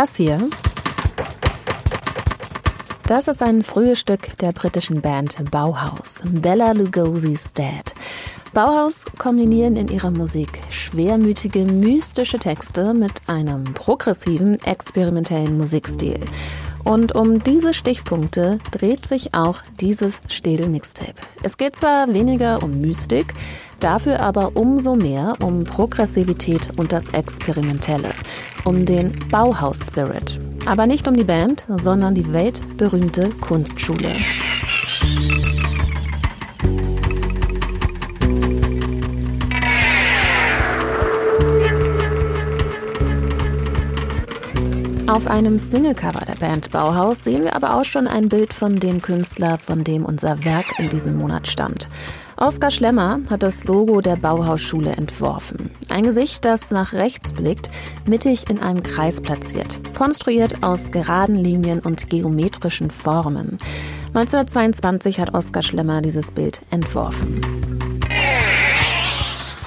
Das hier, das ist ein frühes Stück der britischen Band Bauhaus, Bella Lugosi's Dad. Bauhaus kombinieren in ihrer Musik schwermütige, mystische Texte mit einem progressiven, experimentellen Musikstil. Und um diese Stichpunkte dreht sich auch dieses Städel-Mixtape. Es geht zwar weniger um Mystik, dafür aber umso mehr um Progressivität und das Experimentelle, um den Bauhaus-Spirit. Aber nicht um die Band, sondern die weltberühmte Kunstschule. Auf einem Singlecover der Band Bauhaus sehen wir aber auch schon ein Bild von dem Künstler, von dem unser Werk in diesem Monat stammt. Oskar Schlemmer hat das Logo der Bauhausschule entworfen. Ein Gesicht, das nach rechts blickt, mittig in einem Kreis platziert, konstruiert aus geraden Linien und geometrischen Formen. 1922 hat Oskar Schlemmer dieses Bild entworfen.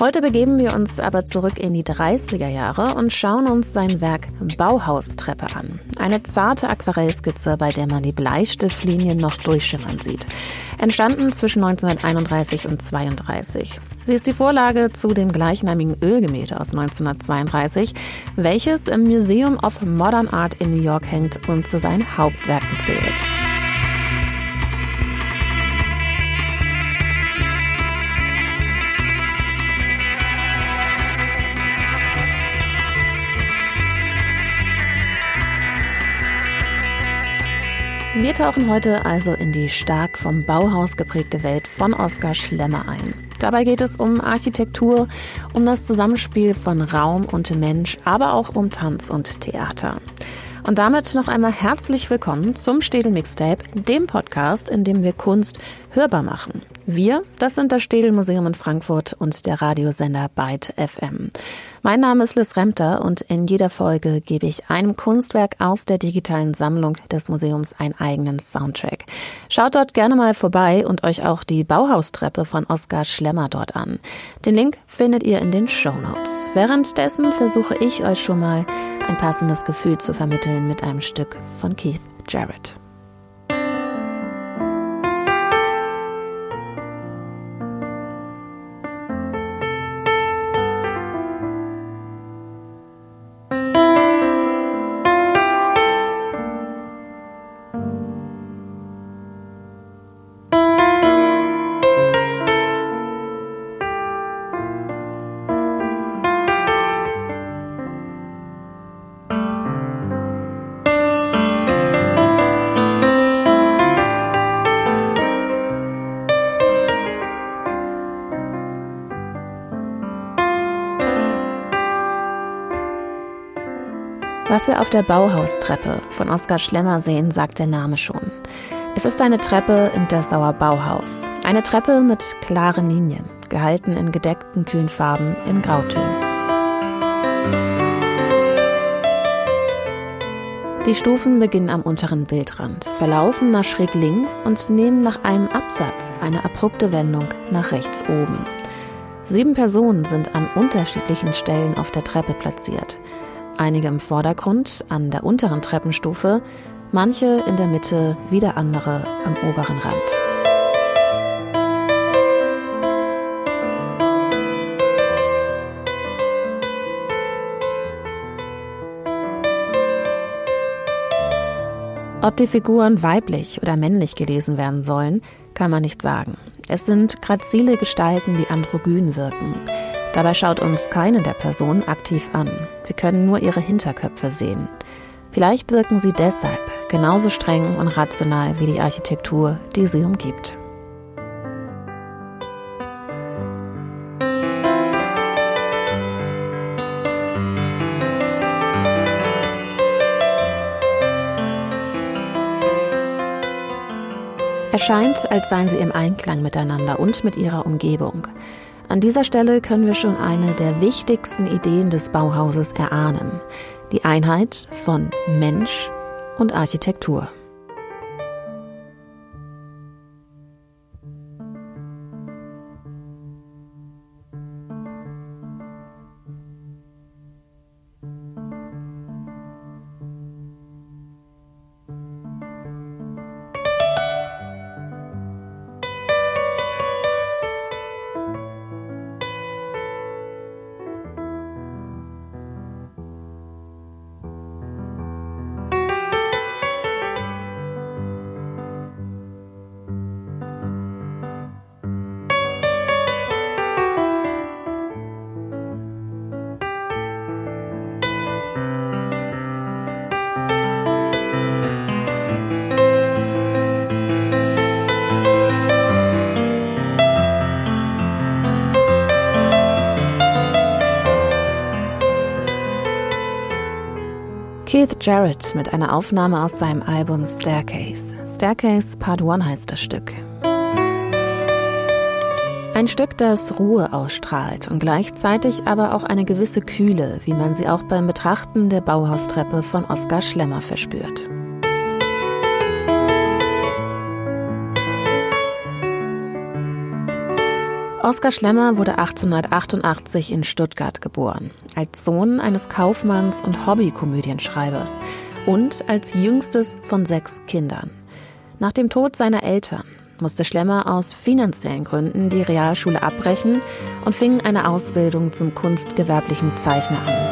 Heute begeben wir uns aber zurück in die 30er Jahre und schauen uns sein Werk Bauhaustreppe an. Eine zarte Aquarellskizze, bei der man die Bleistiftlinien noch durchschimmern sieht. Entstanden zwischen 1931 und 32. Sie ist die Vorlage zu dem gleichnamigen Ölgemälde aus 1932, welches im Museum of Modern Art in New York hängt und zu seinen Hauptwerken zählt. Wir tauchen heute also in die stark vom Bauhaus geprägte Welt von Oskar Schlemmer ein. Dabei geht es um Architektur, um das Zusammenspiel von Raum und Mensch, aber auch um Tanz und Theater. Und damit noch einmal herzlich willkommen zum Städel Mixtape, dem Podcast, in dem wir Kunst hörbar machen. Wir, das sind das Städel Museum in Frankfurt und der Radiosender Byte FM. Mein Name ist Liz Remter und in jeder Folge gebe ich einem Kunstwerk aus der digitalen Sammlung des Museums einen eigenen Soundtrack. Schaut dort gerne mal vorbei und euch auch die Bauhaustreppe von Oskar Schlemmer dort an. Den Link findet ihr in den Show Notes. Währenddessen versuche ich euch schon mal ein passendes Gefühl zu vermitteln mit einem Stück von Keith Jarrett. Was wir auf der Bauhaustreppe von Oskar Schlemmer sehen, sagt der Name schon. Es ist eine Treppe im Dessauer Bauhaus. Eine Treppe mit klaren Linien, gehalten in gedeckten kühlen Farben in Grautönen. Die Stufen beginnen am unteren Bildrand, verlaufen nach schräg links und nehmen nach einem Absatz eine abrupte Wendung nach rechts oben. Sieben Personen sind an unterschiedlichen Stellen auf der Treppe platziert einige im Vordergrund an der unteren Treppenstufe, manche in der Mitte, wieder andere am oberen Rand. Ob die Figuren weiblich oder männlich gelesen werden sollen, kann man nicht sagen. Es sind grazile Gestalten, die androgyn wirken. Dabei schaut uns keine der Personen aktiv an. Wir können nur ihre Hinterköpfe sehen. Vielleicht wirken sie deshalb genauso streng und rational wie die Architektur, die sie umgibt. Es scheint, als seien sie im Einklang miteinander und mit ihrer Umgebung. An dieser Stelle können wir schon eine der wichtigsten Ideen des Bauhauses erahnen. Die Einheit von Mensch und Architektur. Jarrett mit einer Aufnahme aus seinem Album Staircase. Staircase Part 1 heißt das Stück. Ein Stück, das Ruhe ausstrahlt und gleichzeitig aber auch eine gewisse Kühle, wie man sie auch beim Betrachten der Bauhaustreppe von Oskar Schlemmer verspürt. Oskar Schlemmer wurde 1888 in Stuttgart geboren, als Sohn eines Kaufmanns und Hobbykomödienschreibers und als jüngstes von sechs Kindern. Nach dem Tod seiner Eltern musste Schlemmer aus finanziellen Gründen die Realschule abbrechen und fing eine Ausbildung zum kunstgewerblichen Zeichner an.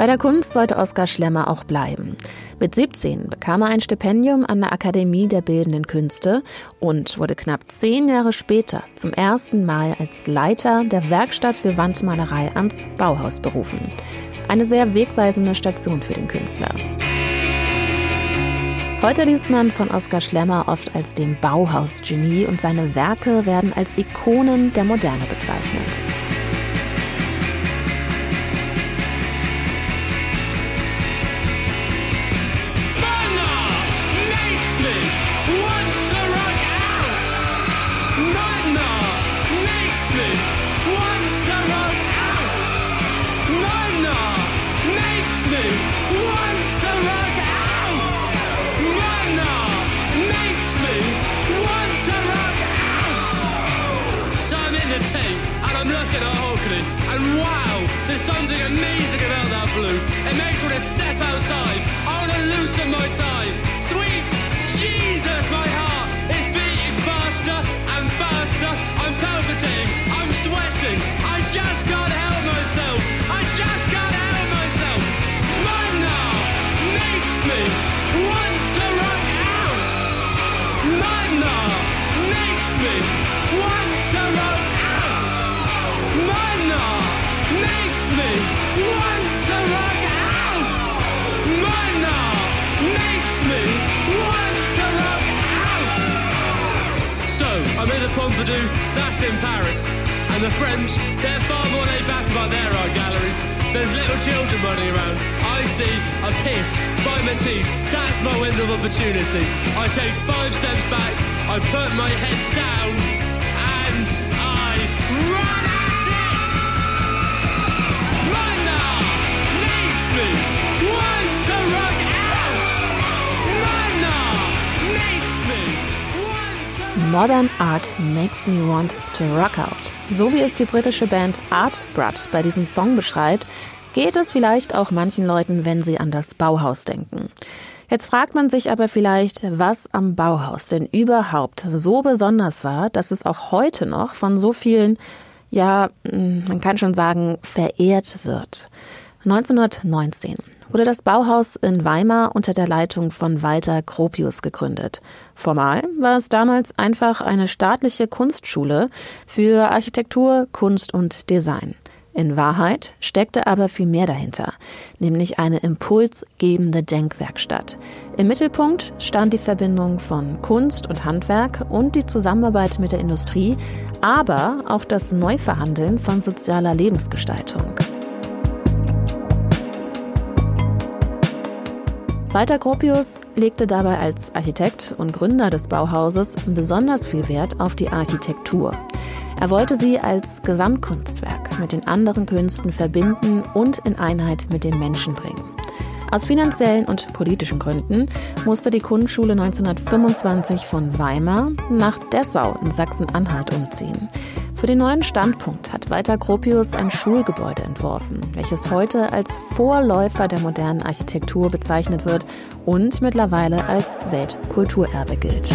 Bei der Kunst sollte Oskar Schlemmer auch bleiben. Mit 17 bekam er ein Stipendium an der Akademie der Bildenden Künste und wurde knapp zehn Jahre später zum ersten Mal als Leiter der Werkstatt für Wandmalerei ans Bauhaus berufen. Eine sehr wegweisende Station für den Künstler. Heute liest man von Oskar Schlemmer oft als dem Bauhausgenie und seine Werke werden als Ikonen der Moderne bezeichnet. my time. Pompidou, that's in Paris. And the French, they're far more laid back about their art galleries. There's little children running around. I see a kiss by Matisse. That's my window of opportunity. I take five steps back, I put my head down, Modern Art makes me want to rock out. So wie es die britische Band Art Brut bei diesem Song beschreibt, geht es vielleicht auch manchen Leuten, wenn sie an das Bauhaus denken. Jetzt fragt man sich aber vielleicht, was am Bauhaus denn überhaupt so besonders war, dass es auch heute noch von so vielen, ja, man kann schon sagen, verehrt wird. 1919 wurde das Bauhaus in Weimar unter der Leitung von Walter Gropius gegründet. Formal war es damals einfach eine staatliche Kunstschule für Architektur, Kunst und Design. In Wahrheit steckte aber viel mehr dahinter, nämlich eine impulsgebende Denkwerkstatt. Im Mittelpunkt stand die Verbindung von Kunst und Handwerk und die Zusammenarbeit mit der Industrie, aber auch das Neuverhandeln von sozialer Lebensgestaltung. Walter Gropius legte dabei als Architekt und Gründer des Bauhauses besonders viel Wert auf die Architektur. Er wollte sie als Gesamtkunstwerk mit den anderen Künsten verbinden und in Einheit mit den Menschen bringen. Aus finanziellen und politischen Gründen musste die Kunstschule 1925 von Weimar nach Dessau in Sachsen-Anhalt umziehen. Für den neuen Standpunkt hat Walter Gropius ein Schulgebäude entworfen, welches heute als Vorläufer der modernen Architektur bezeichnet wird und mittlerweile als Weltkulturerbe gilt.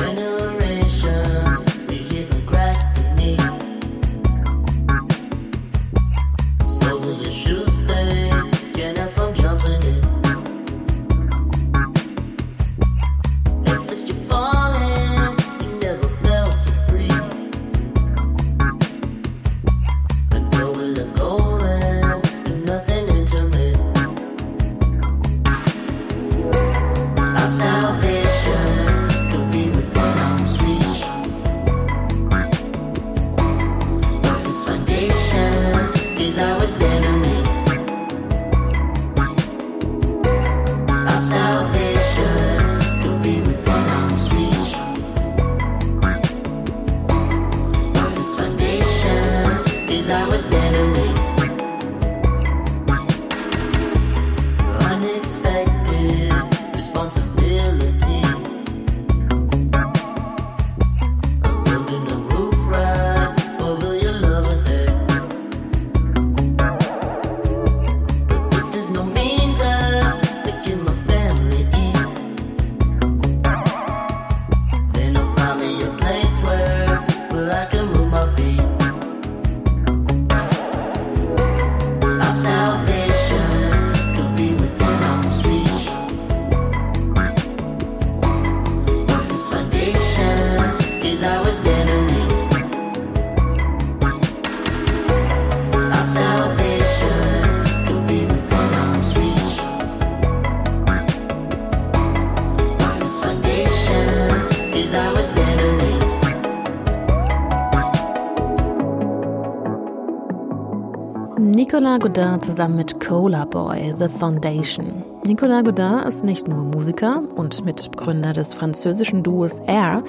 Nicolas Godin zusammen mit Cola Boy, The Foundation. Nicolas Godin ist nicht nur Musiker und Mitbegründer des französischen Duos Air,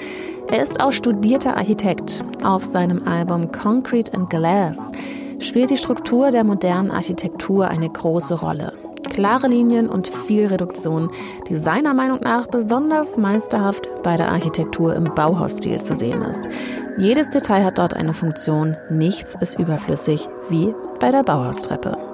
er ist auch studierter Architekt. Auf seinem Album Concrete and Glass spielt die Struktur der modernen Architektur eine große Rolle. Klare Linien und viel Reduktion, die seiner Meinung nach besonders meisterhaft bei der Architektur im Bauhausstil zu sehen ist. Jedes Detail hat dort eine Funktion, nichts ist überflüssig, wie bei der Bauhaustreppe.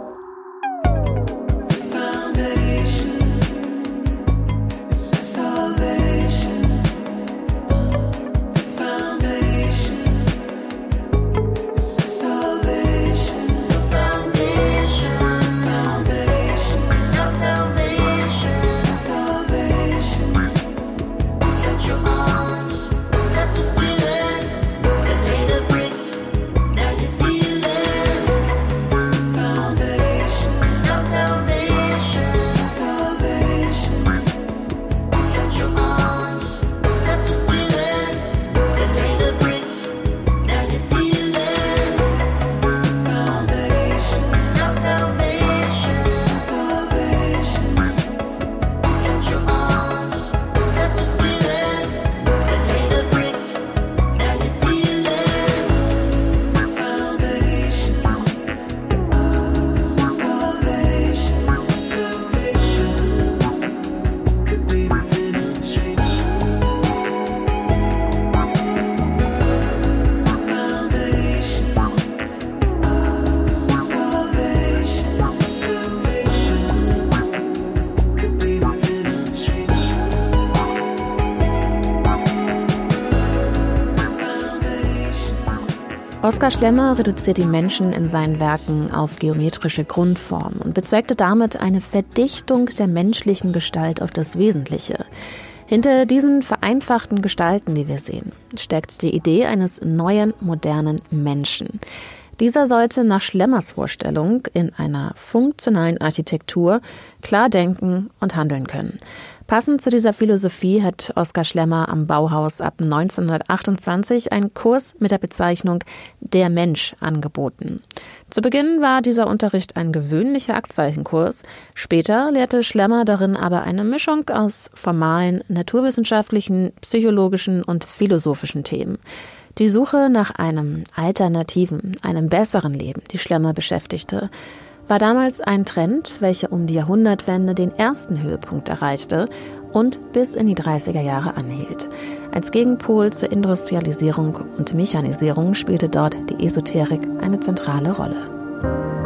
Oskar Schlemmer reduziert die Menschen in seinen Werken auf geometrische Grundformen und bezweckte damit eine Verdichtung der menschlichen Gestalt auf das Wesentliche. Hinter diesen vereinfachten Gestalten, die wir sehen, steckt die Idee eines neuen, modernen Menschen. Dieser sollte nach Schlemmers Vorstellung in einer funktionalen Architektur klar denken und handeln können. Passend zu dieser Philosophie hat Oskar Schlemmer am Bauhaus ab 1928 einen Kurs mit der Bezeichnung Der Mensch angeboten. Zu Beginn war dieser Unterricht ein gewöhnlicher Aktzeichenkurs. Später lehrte Schlemmer darin aber eine Mischung aus formalen, naturwissenschaftlichen, psychologischen und philosophischen Themen. Die Suche nach einem alternativen, einem besseren Leben, die Schlemmer beschäftigte, war damals ein Trend, welcher um die Jahrhundertwende den ersten Höhepunkt erreichte und bis in die 30er Jahre anhielt. Als Gegenpol zur Industrialisierung und Mechanisierung spielte dort die Esoterik eine zentrale Rolle.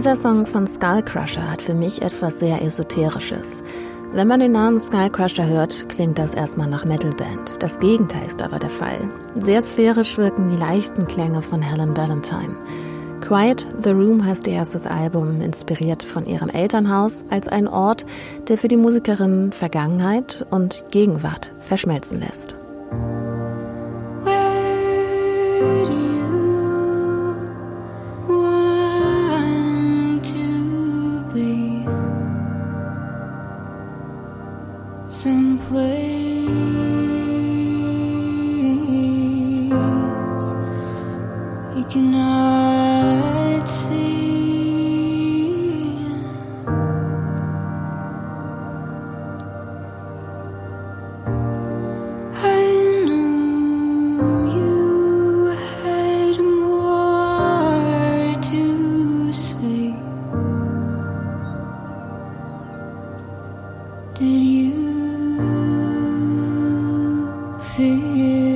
Dieser Song von Skullcrusher hat für mich etwas sehr Esoterisches. Wenn man den Namen Skullcrusher hört, klingt das erstmal nach Metalband. Das Gegenteil ist aber der Fall. Sehr sphärisch wirken die leichten Klänge von Helen Valentine. Quiet the Room heißt ihr erstes Album, inspiriert von ihrem Elternhaus als ein Ort, der für die Musikerin Vergangenheit und Gegenwart verschmelzen lässt. did you feel?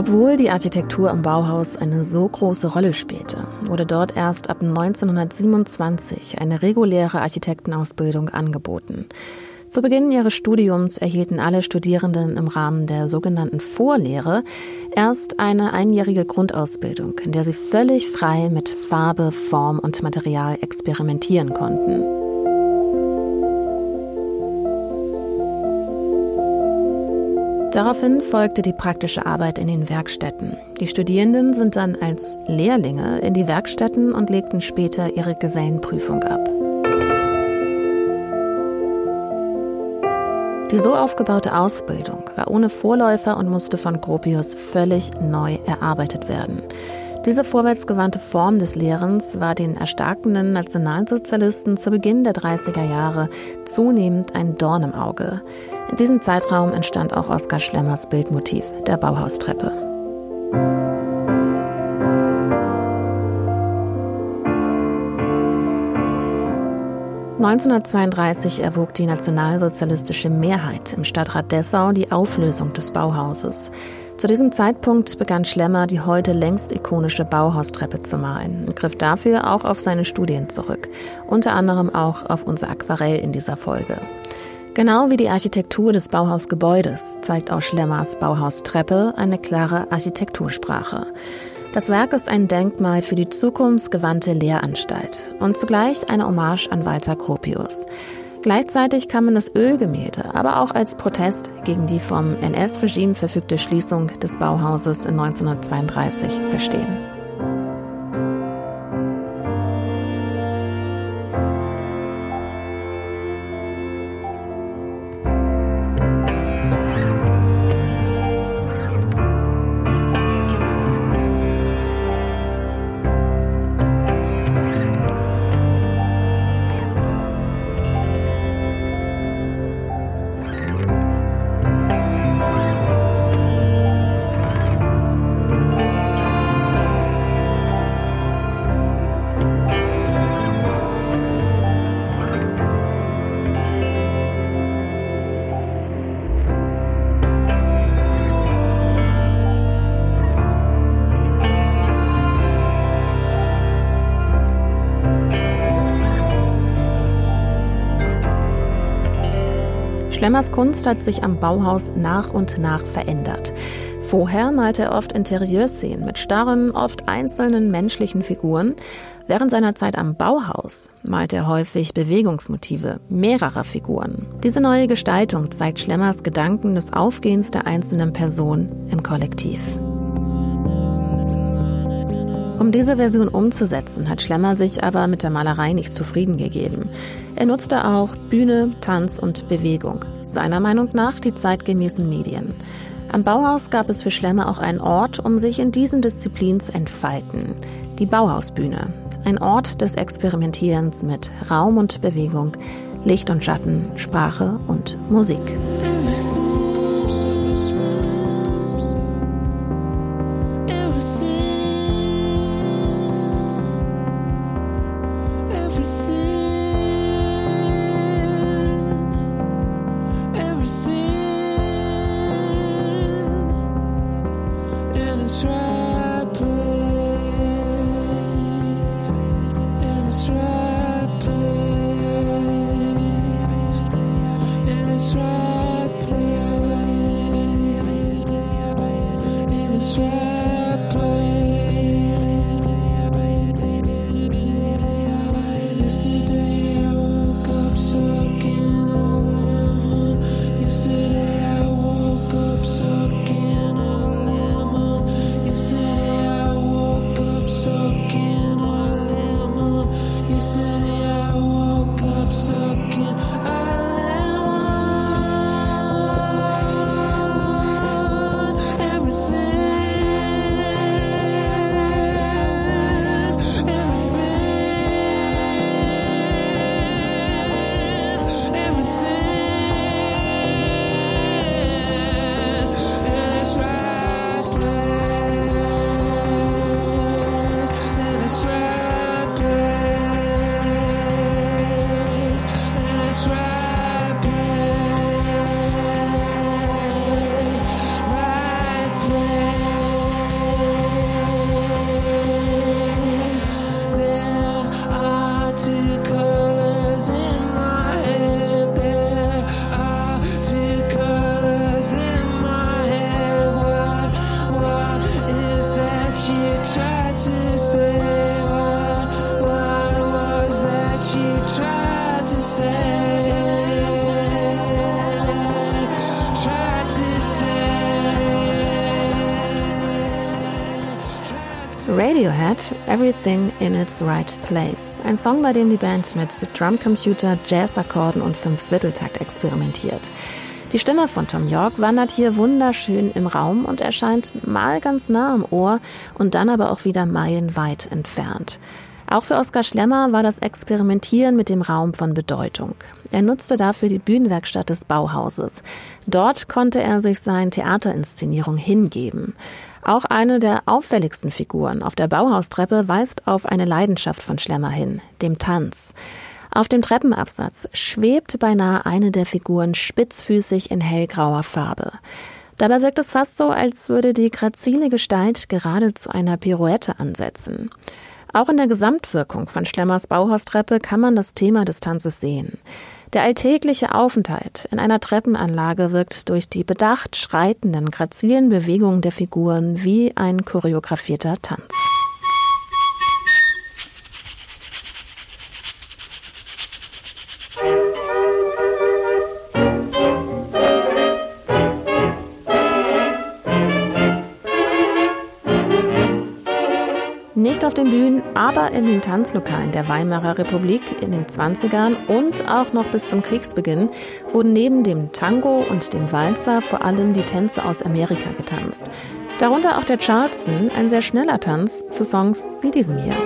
Obwohl die Architektur im Bauhaus eine so große Rolle spielte, wurde dort erst ab 1927 eine reguläre Architektenausbildung angeboten. Zu Beginn ihres Studiums erhielten alle Studierenden im Rahmen der sogenannten Vorlehre erst eine einjährige Grundausbildung, in der sie völlig frei mit Farbe, Form und Material experimentieren konnten. Daraufhin folgte die praktische Arbeit in den Werkstätten. Die Studierenden sind dann als Lehrlinge in die Werkstätten und legten später ihre Gesellenprüfung ab. Die so aufgebaute Ausbildung war ohne Vorläufer und musste von Gropius völlig neu erarbeitet werden. Diese vorwärtsgewandte Form des Lehrens war den erstarkenden Nationalsozialisten zu Beginn der 30er Jahre zunehmend ein Dorn im Auge. In diesem Zeitraum entstand auch Oskar Schlemmers Bildmotiv der Bauhaustreppe. (1932) erwog die nationalsozialistische Mehrheit im Stadtrat Dessau die Auflösung des Bauhauses. Zu diesem Zeitpunkt begann Schlemmer die heute längst ikonische Bauhaustreppe zu malen und griff dafür auch auf seine Studien zurück, unter anderem auch auf unser Aquarell in dieser Folge. Genau wie die Architektur des Bauhausgebäudes zeigt auch Schlemmers Bauhaustreppe eine klare Architektursprache. Das Werk ist ein Denkmal für die zukunftsgewandte Lehranstalt und zugleich eine Hommage an Walter Gropius. Gleichzeitig kann man das Ölgemälde aber auch als Protest gegen die vom NS-Regime verfügte Schließung des Bauhauses in 1932 verstehen. Schlemmers Kunst hat sich am Bauhaus nach und nach verändert. Vorher malte er oft Interieurszenen mit starren, oft einzelnen menschlichen Figuren. Während seiner Zeit am Bauhaus malte er häufig Bewegungsmotive mehrerer Figuren. Diese neue Gestaltung zeigt Schlemmers Gedanken des Aufgehens der einzelnen Person im Kollektiv. Um diese Version umzusetzen, hat Schlemmer sich aber mit der Malerei nicht zufrieden gegeben. Er nutzte auch Bühne, Tanz und Bewegung, seiner Meinung nach die zeitgemäßen Medien. Am Bauhaus gab es für Schlemmer auch einen Ort, um sich in diesen Disziplinen zu entfalten. Die Bauhausbühne. Ein Ort des Experimentierens mit Raum und Bewegung, Licht und Schatten, Sprache und Musik. Everything in its Right Place. Ein Song, bei dem die Band mit Drumcomputer, Jazzakkorden und Fünf-Vierteltakt experimentiert. Die Stimme von Tom York wandert hier wunderschön im Raum und erscheint mal ganz nah am Ohr und dann aber auch wieder meilenweit entfernt. Auch für Oskar Schlemmer war das Experimentieren mit dem Raum von Bedeutung. Er nutzte dafür die Bühnenwerkstatt des Bauhauses. Dort konnte er sich seinen Theaterinszenierung hingeben. Auch eine der auffälligsten Figuren auf der Bauhaustreppe weist auf eine Leidenschaft von Schlemmer hin, dem Tanz. Auf dem Treppenabsatz schwebt beinahe eine der Figuren spitzfüßig in hellgrauer Farbe. Dabei wirkt es fast so, als würde die grazile Gestalt gerade zu einer Pirouette ansetzen. Auch in der Gesamtwirkung von Schlemmers Bauhaustreppe kann man das Thema des Tanzes sehen. Der alltägliche Aufenthalt in einer Treppenanlage wirkt durch die bedacht schreitenden, grazilen Bewegungen der Figuren wie ein choreografierter Tanz. Nicht auf den Bühnen, aber in den Tanzlokalen der Weimarer Republik in den 20ern und auch noch bis zum Kriegsbeginn wurden neben dem Tango und dem Walzer vor allem die Tänze aus Amerika getanzt. Darunter auch der Charleston, ein sehr schneller Tanz zu Songs wie diesem hier.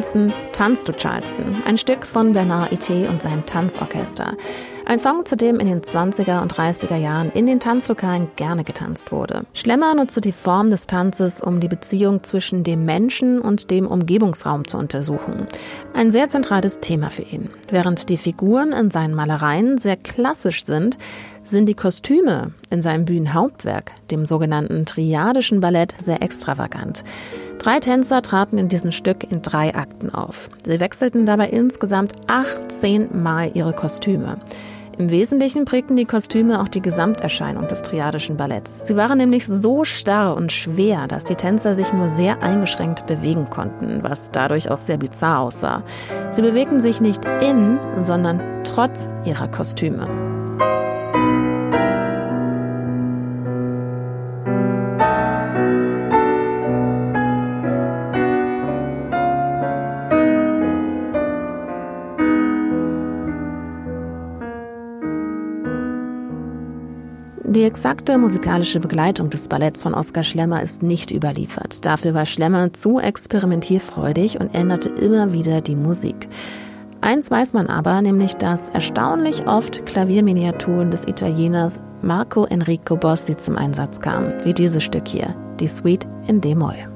Charleston, Tanzt du Charleston, ein Stück von Bernard Ité und seinem Tanzorchester. Ein Song, zu dem in den 20er und 30er Jahren in den Tanzlokalen gerne getanzt wurde. Schlemmer nutzte die Form des Tanzes, um die Beziehung zwischen dem Menschen und dem Umgebungsraum zu untersuchen. Ein sehr zentrales Thema für ihn. Während die Figuren in seinen Malereien sehr klassisch sind, sind die Kostüme in seinem Bühnenhauptwerk, dem sogenannten Triadischen Ballett, sehr extravagant. Drei Tänzer traten in diesem Stück in drei Akten auf. Sie wechselten dabei insgesamt 18 Mal ihre Kostüme. Im Wesentlichen prägten die Kostüme auch die Gesamterscheinung des triadischen Balletts. Sie waren nämlich so starr und schwer, dass die Tänzer sich nur sehr eingeschränkt bewegen konnten, was dadurch auch sehr bizarr aussah. Sie bewegten sich nicht in, sondern trotz ihrer Kostüme. Exakte musikalische Begleitung des Balletts von Oskar Schlemmer ist nicht überliefert. Dafür war Schlemmer zu experimentierfreudig und änderte immer wieder die Musik. Eins weiß man aber, nämlich dass erstaunlich oft Klavierminiaturen des Italieners Marco Enrico Bossi zum Einsatz kamen, wie dieses Stück hier, die Suite in D-Moll.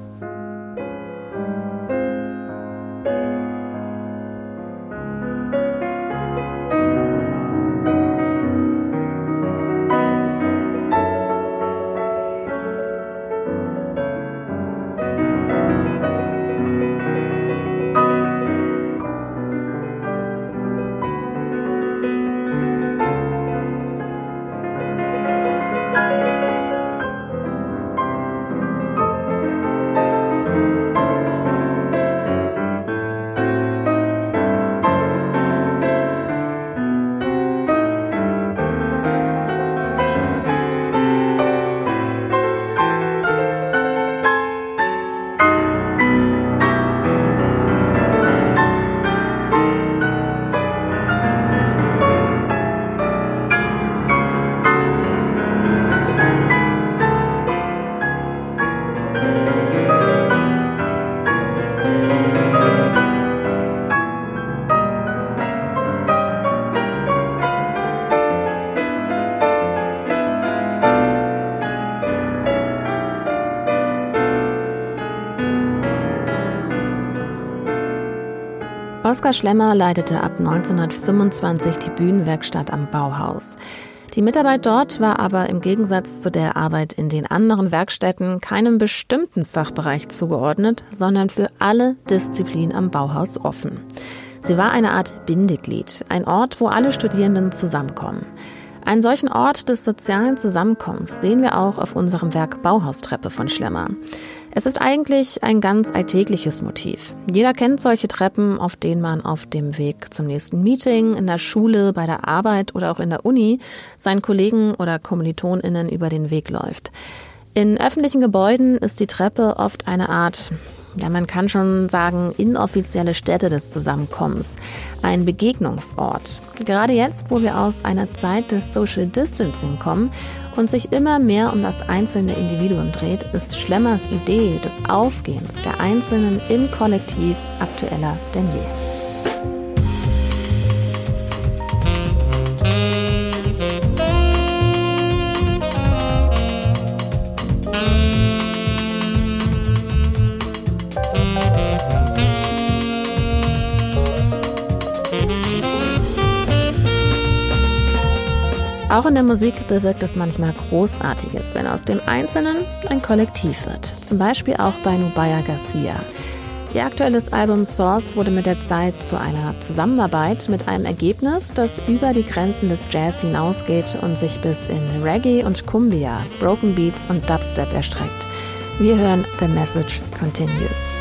Oskar Schlemmer leitete ab 1925 die Bühnenwerkstatt am Bauhaus. Die Mitarbeit dort war aber im Gegensatz zu der Arbeit in den anderen Werkstätten keinem bestimmten Fachbereich zugeordnet, sondern für alle Disziplinen am Bauhaus offen. Sie war eine Art Bindeglied, ein Ort, wo alle Studierenden zusammenkommen. Einen solchen Ort des sozialen Zusammenkommens sehen wir auch auf unserem Werk Bauhaustreppe von Schlemmer. Es ist eigentlich ein ganz alltägliches Motiv. Jeder kennt solche Treppen, auf denen man auf dem Weg zum nächsten Meeting, in der Schule, bei der Arbeit oder auch in der Uni seinen Kollegen oder KommilitonInnen über den Weg läuft. In öffentlichen Gebäuden ist die Treppe oft eine Art ja, man kann schon sagen, inoffizielle Stätte des Zusammenkommens, ein Begegnungsort. Gerade jetzt, wo wir aus einer Zeit des Social Distancing kommen und sich immer mehr um das einzelne Individuum dreht, ist Schlemmers Idee des Aufgehens der Einzelnen im Kollektiv aktueller denn je. Auch in der Musik bewirkt es manchmal Großartiges, wenn aus dem Einzelnen ein Kollektiv wird. Zum Beispiel auch bei Nubaya Garcia. Ihr aktuelles Album Source wurde mit der Zeit zu einer Zusammenarbeit mit einem Ergebnis, das über die Grenzen des Jazz hinausgeht und sich bis in Reggae und Cumbia, Broken Beats und Dubstep erstreckt. Wir hören The Message Continues.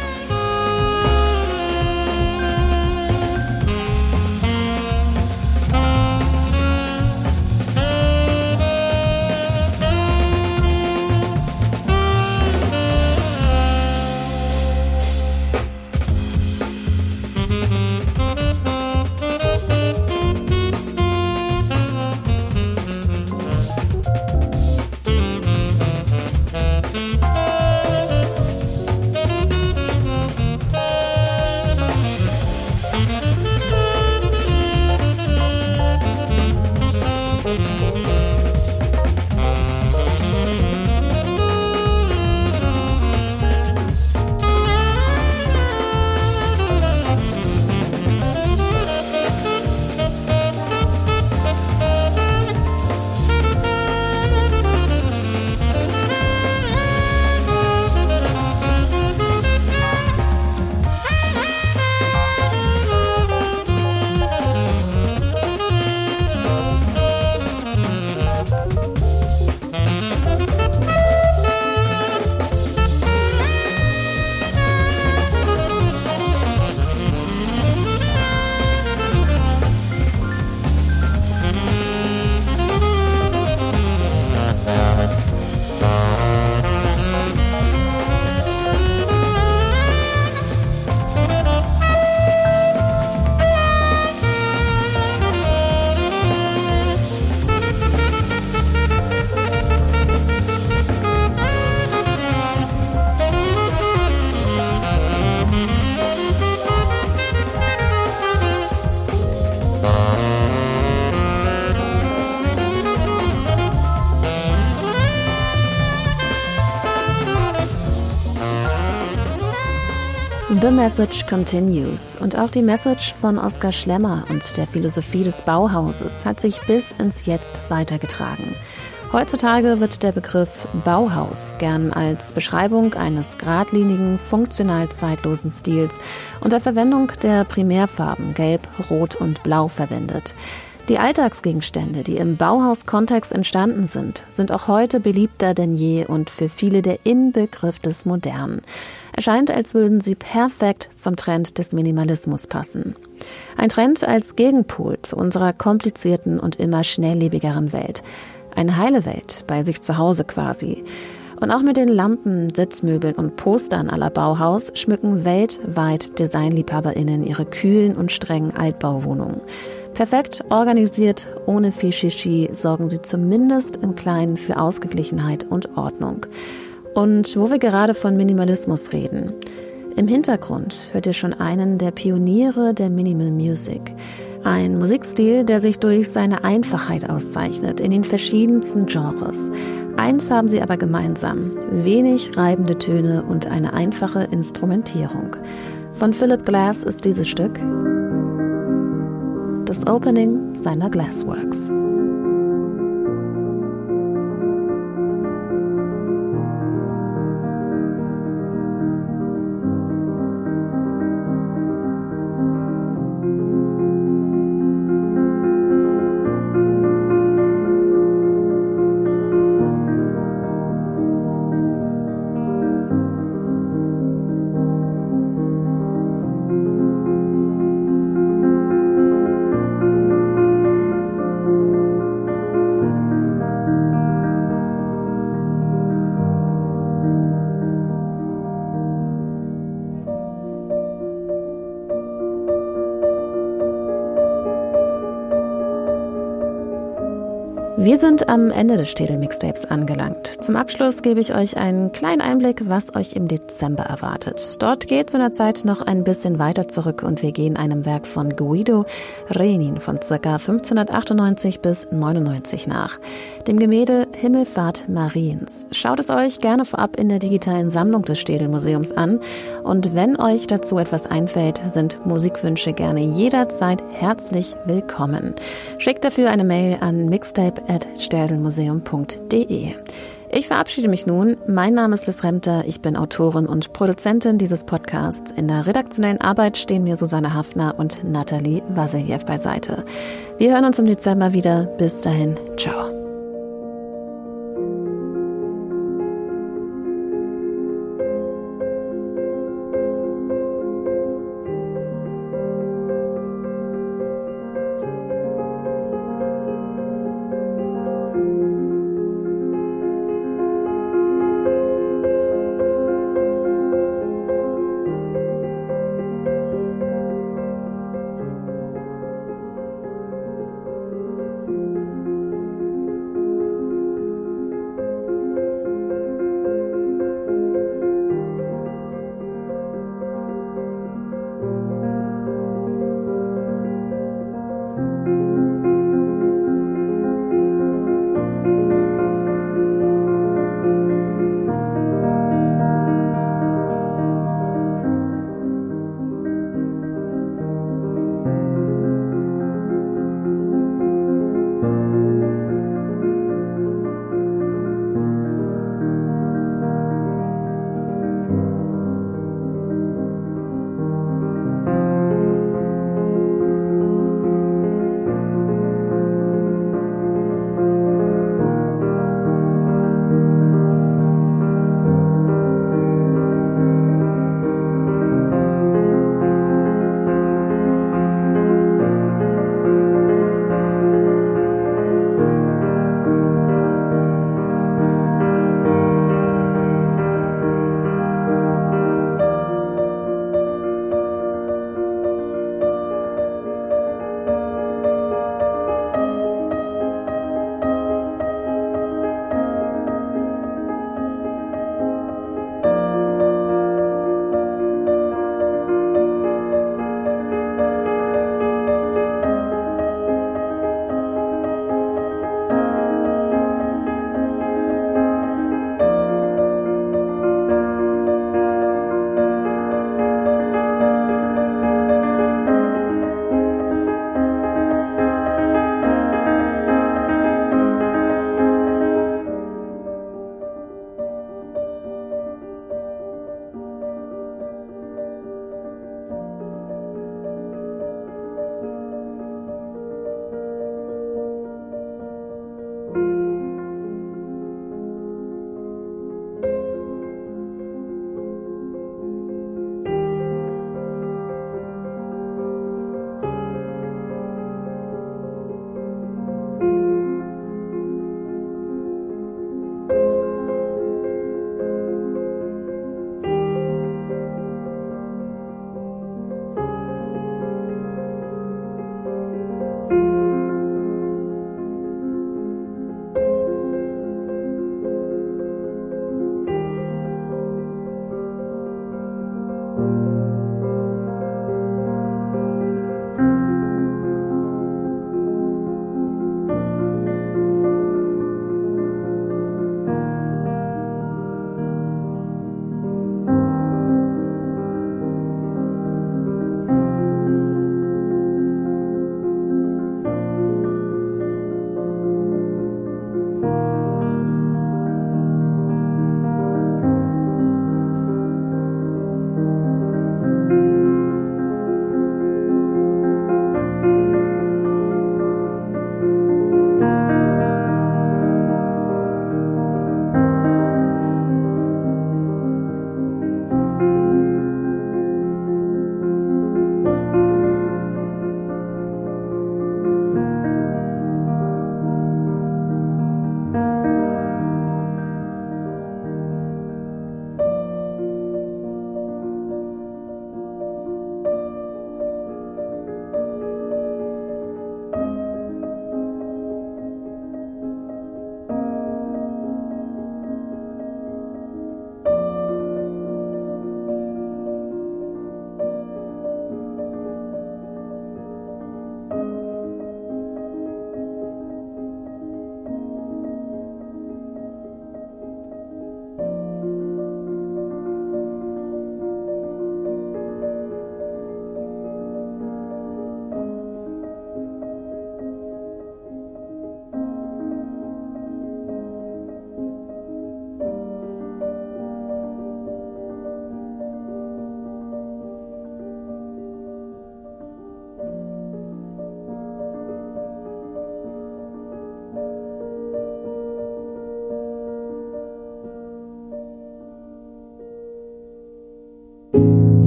Message Continues und auch die Message von Oskar Schlemmer und der Philosophie des Bauhauses hat sich bis ins Jetzt weitergetragen. Heutzutage wird der Begriff Bauhaus gern als Beschreibung eines geradlinigen, funktional zeitlosen Stils unter Verwendung der Primärfarben Gelb, Rot und Blau verwendet. Die Alltagsgegenstände, die im Bauhaus-Kontext entstanden sind, sind auch heute beliebter denn je und für viele der Inbegriff des Modernen. Erscheint, als würden sie perfekt zum Trend des Minimalismus passen. Ein Trend als Gegenpol zu unserer komplizierten und immer schnelllebigeren Welt. Eine heile Welt, bei sich zu Hause quasi. Und auch mit den Lampen, Sitzmöbeln und Postern aller Bauhaus schmücken weltweit DesignliebhaberInnen ihre kühlen und strengen Altbauwohnungen. Perfekt organisiert, ohne viel Shishi, sorgen sie zumindest im Kleinen für Ausgeglichenheit und Ordnung. Und wo wir gerade von Minimalismus reden, im Hintergrund hört ihr schon einen der Pioniere der Minimal Music. Ein Musikstil, der sich durch seine Einfachheit auszeichnet in den verschiedensten Genres. Eins haben sie aber gemeinsam, wenig reibende Töne und eine einfache Instrumentierung. Von Philip Glass ist dieses Stück das Opening seiner Glassworks. Wir sind am Ende des Städel Mixtapes angelangt. Zum Abschluss gebe ich euch einen kleinen Einblick, was euch im Dezember erwartet. Dort geht es in der Zeit noch ein bisschen weiter zurück und wir gehen einem Werk von Guido Renin von ca. 1598 bis 99 nach. Dem Gemälde Himmelfahrt Mariens. Schaut es euch gerne vorab in der digitalen Sammlung des Städel Museums an und wenn euch dazu etwas einfällt, sind Musikwünsche gerne jederzeit herzlich willkommen. Schickt dafür eine Mail an mixtape sterdelmuseum.de. Ich verabschiede mich nun. Mein Name ist Liz Remter. Ich bin Autorin und Produzentin dieses Podcasts. In der redaktionellen Arbeit stehen mir Susanne Hafner und Nathalie Vasiljew beiseite. Wir hören uns im Dezember wieder. Bis dahin. Ciao.